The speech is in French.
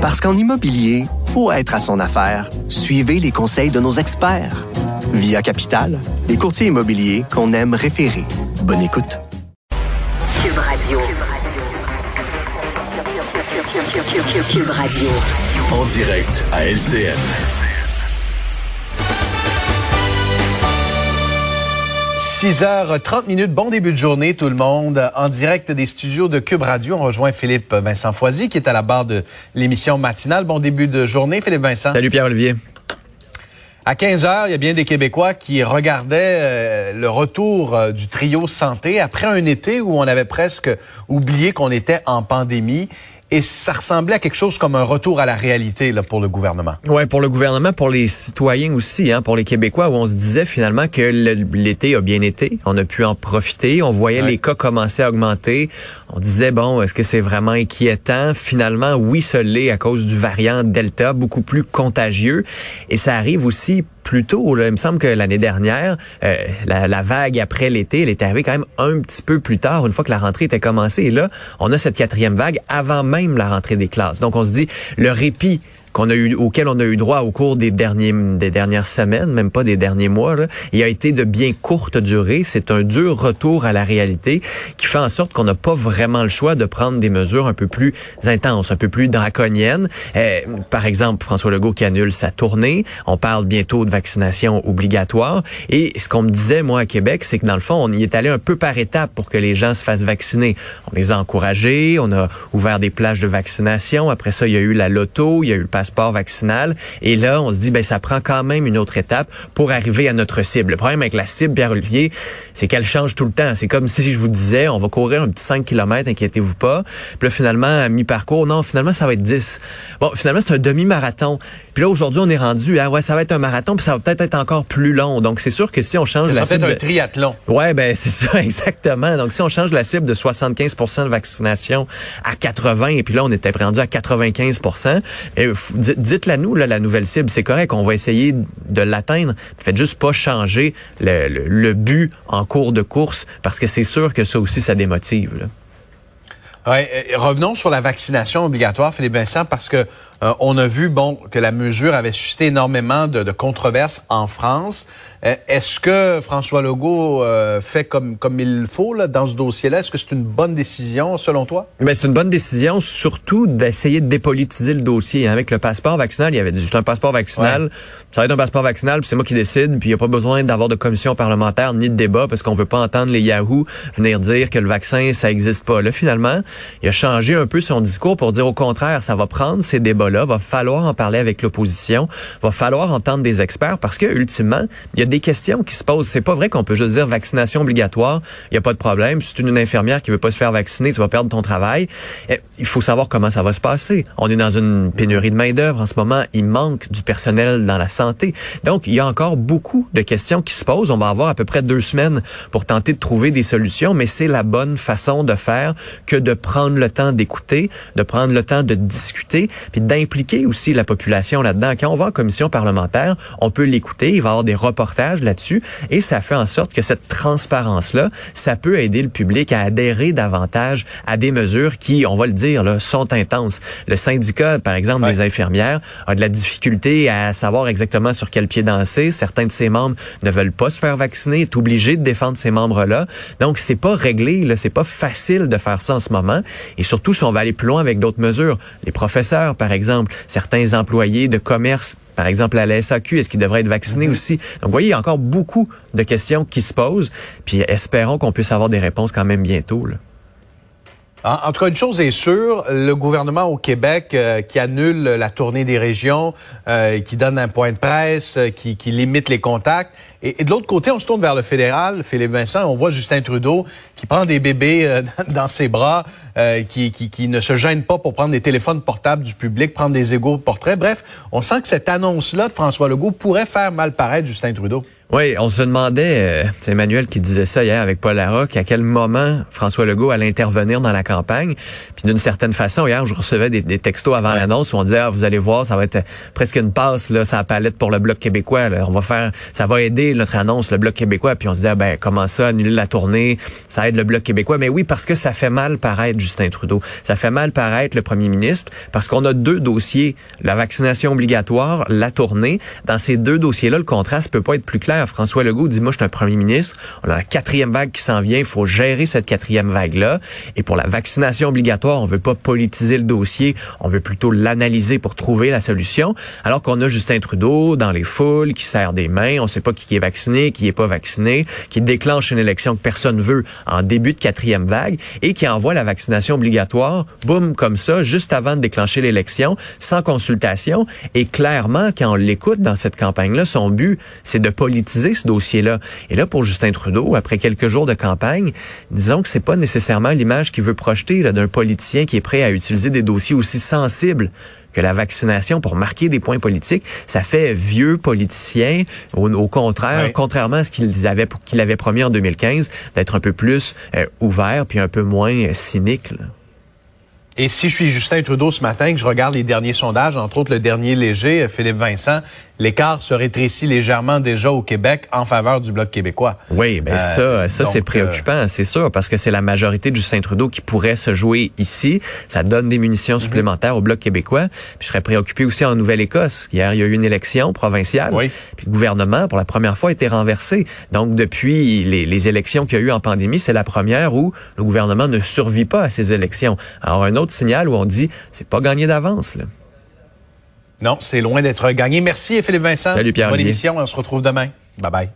Parce qu'en immobilier, faut être à son affaire. Suivez les conseils de nos experts. Via Capital, les courtiers immobiliers qu'on aime référer. Bonne écoute. Cube Radio. Cube Radio. En direct à LCN. 6h30 minutes, bon début de journée tout le monde. En direct des studios de Cube Radio, on rejoint Philippe Vincent Foisy qui est à la barre de l'émission matinale. Bon début de journée Philippe Vincent. Salut Pierre-Olivier. À 15 heures, il y a bien des Québécois qui regardaient euh, le retour euh, du trio santé après un été où on avait presque oublié qu'on était en pandémie et ça ressemblait à quelque chose comme un retour à la réalité là, pour le gouvernement. Ouais, pour le gouvernement, pour les citoyens aussi, hein, pour les Québécois, où on se disait finalement que l'été a bien été, on a pu en profiter, on voyait les cas commencer à augmenter, on disait bon, est-ce que c'est vraiment inquiétant? Finalement, oui, ce l'est à cause du variant Delta, beaucoup plus contagieux, et ça arrive aussi plus tôt. Il me semble que l'année dernière, euh, la, la, vague après l'été, elle est arrivée quand même un petit peu plus tard, une fois que la rentrée était commencée. Et là, on a cette quatrième vague avant même la rentrée des classes. Donc, on se dit, le répit qu'on a eu, auquel on a eu droit au cours des derniers, des dernières semaines, même pas des derniers mois, là, il a été de bien courte durée. C'est un dur retour à la réalité qui fait en sorte qu'on n'a pas vraiment le choix de prendre des mesures un peu plus intenses, un peu plus draconiennes. Euh, par exemple, François Legault qui annule sa tournée. On parle bientôt de vaccination obligatoire. Et ce qu'on me disait, moi, à Québec, c'est que dans le fond, on y est allé un peu par étapes pour que les gens se fassent vacciner. On les a encouragés, on a ouvert des plages de vaccination. Après ça, il y a eu la loto, passeport vaccinal. Et là, on se dit, ben ça prend quand même une autre étape pour arriver à notre cible. Le problème avec la cible, Pierre-Olivier, c'est qu'elle change tout le temps. C'est comme si je vous disais, on va courir un petit 5 km, inquiétez-vous pas. Puis là, finalement, à mi-parcours, non, finalement, ça va être 10. Bon, finalement, c'est un demi-marathon. Puis là, aujourd'hui, on est rendu, ah ouais, ça va être un marathon, puis ça va peut-être être encore plus long. Donc, c'est sûr que si on change ça la cible... un triathlon. Ouais, ben c'est ça, exactement. Donc, si on change la cible de 75 de vaccination à 80, et puis là, on était rendu à 95 et dites-la nous, la nouvelle cible, c'est correct, on va essayer de l'atteindre. Faites juste pas changer le, but en cours de course, parce que c'est sûr que ça aussi, ça démotive. Ouais, revenons sur la vaccination obligatoire, Philippe Vincent, parce que euh, on a vu que la mesure avait suscité énormément de controverses en France. Euh, est-ce que François Legault euh, fait comme comme il faut là, dans ce dossier-là? Est-ce que c'est une bonne décision selon toi? Ben c'est une bonne décision, surtout d'essayer de dépolitiser le dossier. Avec le passeport vaccinal, il y avait dit un passeport vaccinal, ça va être un passeport vaccinal, puis c'est moi qui décide, puis il n'y a pas besoin d'avoir de commission parlementaire ni de débat parce qu'on veut pas entendre les Yahoo venir dire que le vaccin ça existe pas. Là finalement, il a changé un peu son discours pour dire au contraire, ça va prendre ces débats là va falloir en parler avec l'opposition, va falloir entendre des experts parce que ultimement, il y a des questions qui se posent. C'est pas vrai qu'on peut juste dire vaccination obligatoire, il y a pas de problème. Si tu es une infirmière qui veut pas se faire vacciner, tu vas perdre ton travail. Eh, il faut savoir comment ça va se passer. On est dans une pénurie de main-d'œuvre en ce moment, il manque du personnel dans la santé. Donc, il y a encore beaucoup de questions qui se posent. On va avoir à peu près deux semaines pour tenter de trouver des solutions, mais c'est la bonne façon de faire que de prendre le temps d'écouter, de prendre le temps de discuter, puis d'impliquer aussi la population là-dedans. Quand on va en commission parlementaire, on peut l'écouter, il va y avoir des reportages là-dessus, et ça fait en sorte que cette transparence-là, ça peut aider le public à adhérer davantage à des mesures qui, on va le dire, là, sont intenses. Le syndicat, par exemple, des infirmières, a de la difficulté à savoir exactement sur quel pied danser. Certains de ses membres ne veulent pas se faire vacciner, est obligé de défendre ces membres-là. Donc, c'est pas réglé, là, c'est pas facile de faire ça en ce moment. Et surtout, si on va aller plus loin avec d'autres mesures, les professeurs, par exemple, certains employés de commerce par exemple à la SAQ, est-ce qu'ils devraient être vaccinés mm-hmm. aussi? Donc, vous voyez, il y a encore beaucoup de questions qui se posent, puis espérons qu'on puisse avoir des réponses quand même bientôt. Là. En, tout cas, une chose est sûre, le gouvernement au Québec euh, qui annule la tournée des régions, euh, qui donne un point de presse, euh, qui, limite les contacts. Et, de l'autre côté, on se tourne vers le fédéral, Philippe Vincent, on voit Justin Trudeau qui prend des bébés dans ses bras, qui, qui, qui, ne se gêne pas pour prendre des téléphones portables du public, prendre des égaux portraits. Bref, on sent que cette annonce-là de François Legault pourrait faire mal paraître Justin Trudeau. Oui, on se demandait, euh, c'est Emmanuel qui disait ça hier avec Paul Larocque, à quel moment François Legault allait intervenir dans la campagne. Puis d'une certaine façon, hier, je recevais des, textos avant l'annonce où on disait, ah, vous allez voir, ça va être presque une passe, là, ça palette pour le Bloc québécois. On va faire, ça va aider notre annonce, le Bloc québécois. Puis on se disait, ah, ben, comment ça, annuler la tournée, ça aide le Bloc québécois? Mais oui, parce que ça fait mal paraître Justin Trudeau. Ça fait mal paraître le premier ministre parce qu'on a deux dossiers, la vaccination obligatoire, la tournée. Dans ces deux dossiers-là, le contraste peut pas être plus clair François Legault dit, moi, je suis un premier ministre. On a la quatrième vague qui s'en vient. Il faut gérer cette quatrième vague-là. Et pour la vaccination obligatoire, on veut pas politiser le dossier. On veut plutôt l'analyser pour trouver la solution. Alors qu'on a Justin Trudeau dans les foules qui serre des mains. On sait pas qui est vacciné, qui est pas vacciné, qui déclenche une élection que personne veut en début de quatrième vague et qui envoie la vaccination obligatoire, boum, comme ça, juste avant de déclencher l'élection, sans consultation. Et clairement, quand on l'écoute dans cette campagne-là, son but, c'est de politiser ce dossier-là. Et là, pour Justin Trudeau, après quelques jours de campagne, disons que c'est pas nécessairement l'image qu'il veut projeter d'un politicien qui est prêt à utiliser des dossiers aussi sensibles que la vaccination pour marquer des points politiques, ça fait vieux politicien. Au, contraire, contrairement à ce qu'il avait, qu'il avait promis en 2015, d'être un peu plus euh, ouvert puis un peu moins euh, cynique. Et si je suis Justin Trudeau ce matin, que je regarde les derniers sondages, entre autres le dernier léger, euh, Philippe Vincent, l'écart se rétrécit légèrement déjà au Québec en faveur du Bloc québécois. Oui, ben ça, ça c'est euh, préoccupant, c'est sûr, parce que c'est la majorité de Justin Trudeau qui pourrait se jouer ici. Ça donne des munitions mhm. supplémentaires au Bloc québécois. Puis je serais préoccupé aussi en Nouvelle-Écosse. Hier, il y a eu une élection provinciale. Oui. Puis le gouvernement, pour la première fois, a été renversé. Donc, depuis les, les élections qu'il y a eu en pandémie, c'est la première où le gouvernement ne survit pas à ces élections. Alors, un autre signal où on dit, c'est pas gagné d'avance, là. Non, c'est loin d'être gagné. Merci Philippe Vincent. Salut Pierre. Bonne émission. On se retrouve demain. Bye bye.